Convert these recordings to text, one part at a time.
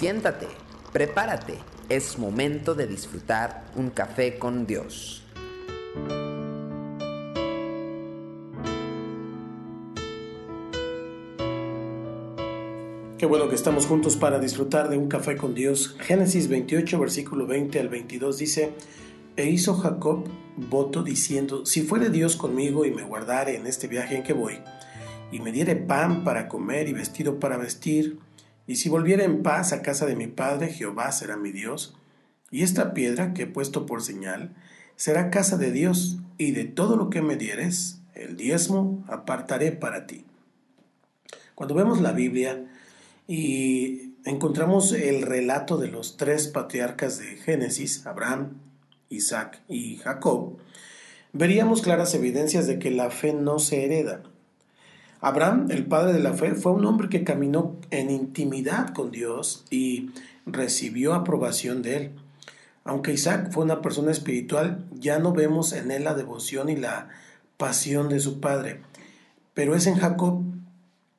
Siéntate, prepárate, es momento de disfrutar un café con Dios. Qué bueno que estamos juntos para disfrutar de un café con Dios. Génesis 28, versículo 20 al 22 dice, E hizo Jacob voto diciendo, Si fuere Dios conmigo y me guardare en este viaje en que voy, y me diere pan para comer y vestido para vestir, y si volviera en paz a casa de mi padre, Jehová será mi Dios, y esta piedra que he puesto por señal será casa de Dios, y de todo lo que me dieres, el diezmo apartaré para ti. Cuando vemos la Biblia y encontramos el relato de los tres patriarcas de Génesis, Abraham, Isaac y Jacob, veríamos claras evidencias de que la fe no se hereda. Abraham, el padre de la fe, fue un hombre que caminó en intimidad con Dios y recibió aprobación de él. Aunque Isaac fue una persona espiritual, ya no vemos en él la devoción y la pasión de su padre. Pero es en Jacob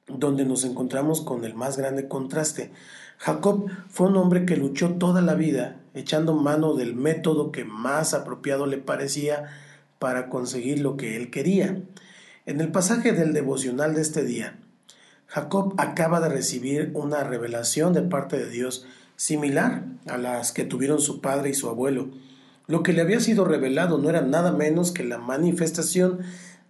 donde nos encontramos con el más grande contraste. Jacob fue un hombre que luchó toda la vida echando mano del método que más apropiado le parecía para conseguir lo que él quería. En el pasaje del devocional de este día, Jacob acaba de recibir una revelación de parte de Dios similar a las que tuvieron su padre y su abuelo. Lo que le había sido revelado no era nada menos que la manifestación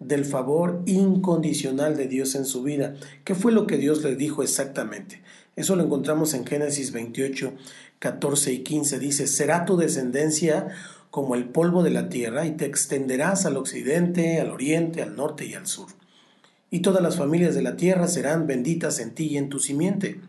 del favor incondicional de Dios en su vida. ¿Qué fue lo que Dios le dijo exactamente? Eso lo encontramos en Génesis 28, 14 y 15. Dice, será tu descendencia como el polvo de la tierra y te extenderás al occidente, al oriente, al norte y al sur. Y todas las familias de la tierra serán benditas en ti y en tu simiente.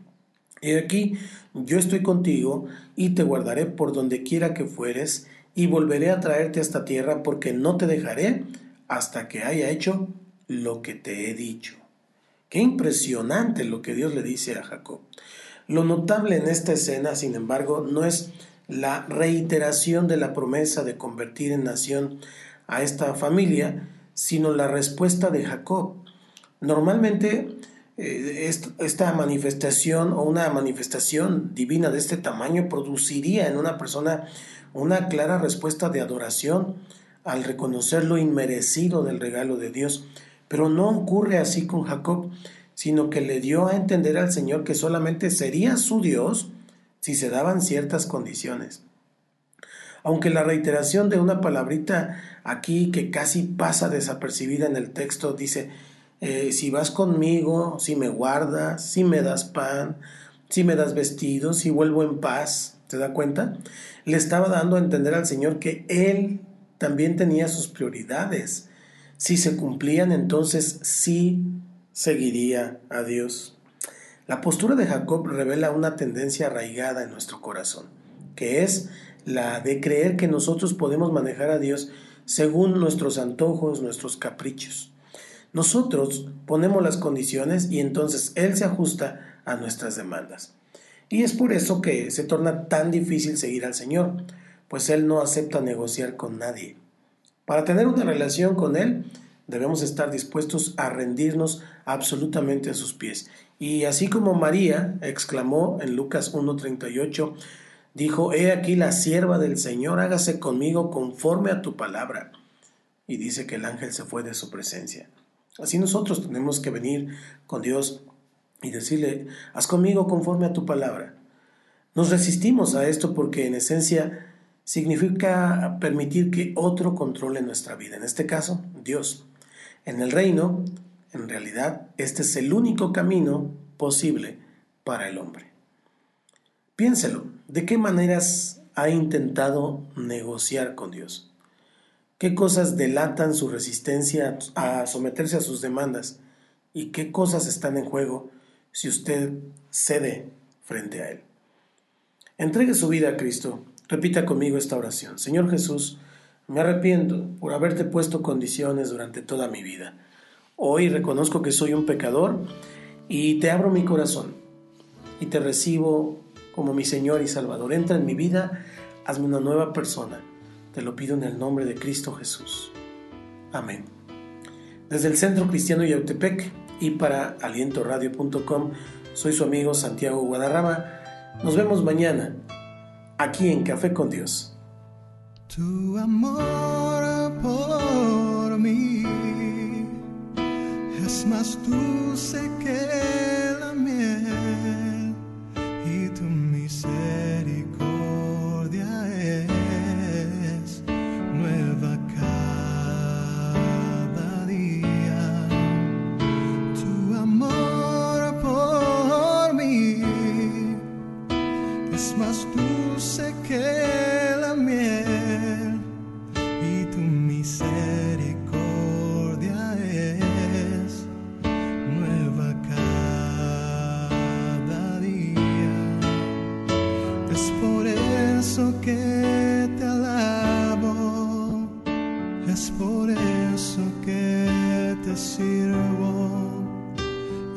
He aquí, yo estoy contigo y te guardaré por donde quiera que fueres y volveré a traerte a esta tierra porque no te dejaré hasta que haya hecho lo que te he dicho. Qué impresionante lo que Dios le dice a Jacob. Lo notable en esta escena, sin embargo, no es la reiteración de la promesa de convertir en nación a esta familia, sino la respuesta de Jacob. Normalmente eh, esta manifestación o una manifestación divina de este tamaño produciría en una persona una clara respuesta de adoración al reconocer lo inmerecido del regalo de Dios. Pero no ocurre así con Jacob, sino que le dio a entender al Señor que solamente sería su Dios si se daban ciertas condiciones. Aunque la reiteración de una palabrita aquí que casi pasa desapercibida en el texto dice, eh, si vas conmigo, si me guardas, si me das pan, si me das vestidos, si vuelvo en paz, ¿te da cuenta? Le estaba dando a entender al Señor que Él también tenía sus prioridades. Si se cumplían, entonces sí seguiría a Dios. La postura de Jacob revela una tendencia arraigada en nuestro corazón, que es la de creer que nosotros podemos manejar a Dios según nuestros antojos, nuestros caprichos. Nosotros ponemos las condiciones y entonces Él se ajusta a nuestras demandas. Y es por eso que se torna tan difícil seguir al Señor, pues Él no acepta negociar con nadie. Para tener una relación con Él, debemos estar dispuestos a rendirnos absolutamente a sus pies. Y así como María exclamó en Lucas 1.38, dijo, He aquí la sierva del Señor, hágase conmigo conforme a tu palabra. Y dice que el ángel se fue de su presencia. Así nosotros tenemos que venir con Dios y decirle, haz conmigo conforme a tu palabra. Nos resistimos a esto porque en esencia significa permitir que otro controle nuestra vida, en este caso Dios. En el reino, en realidad, este es el único camino posible para el hombre. Piénselo, ¿de qué maneras ha intentado negociar con Dios? ¿Qué cosas delatan su resistencia a someterse a sus demandas? ¿Y qué cosas están en juego si usted cede frente a Él? Entregue su vida a Cristo Repita conmigo esta oración. Señor Jesús, me arrepiento por haberte puesto condiciones durante toda mi vida. Hoy reconozco que soy un pecador y te abro mi corazón y te recibo como mi Señor y Salvador. Entra en mi vida, hazme una nueva persona. Te lo pido en el nombre de Cristo Jesús. Amén. Desde el Centro Cristiano Yautepec y para alientoradio.com, soy su amigo Santiago Guadarrama Nos vemos mañana, aquí en Café con Dios. Tu amor por mí. Es más dulce que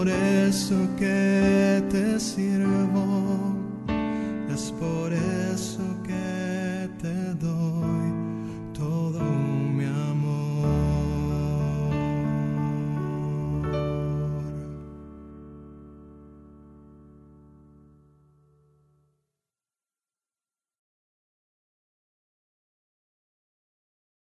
por eso que te sirvo.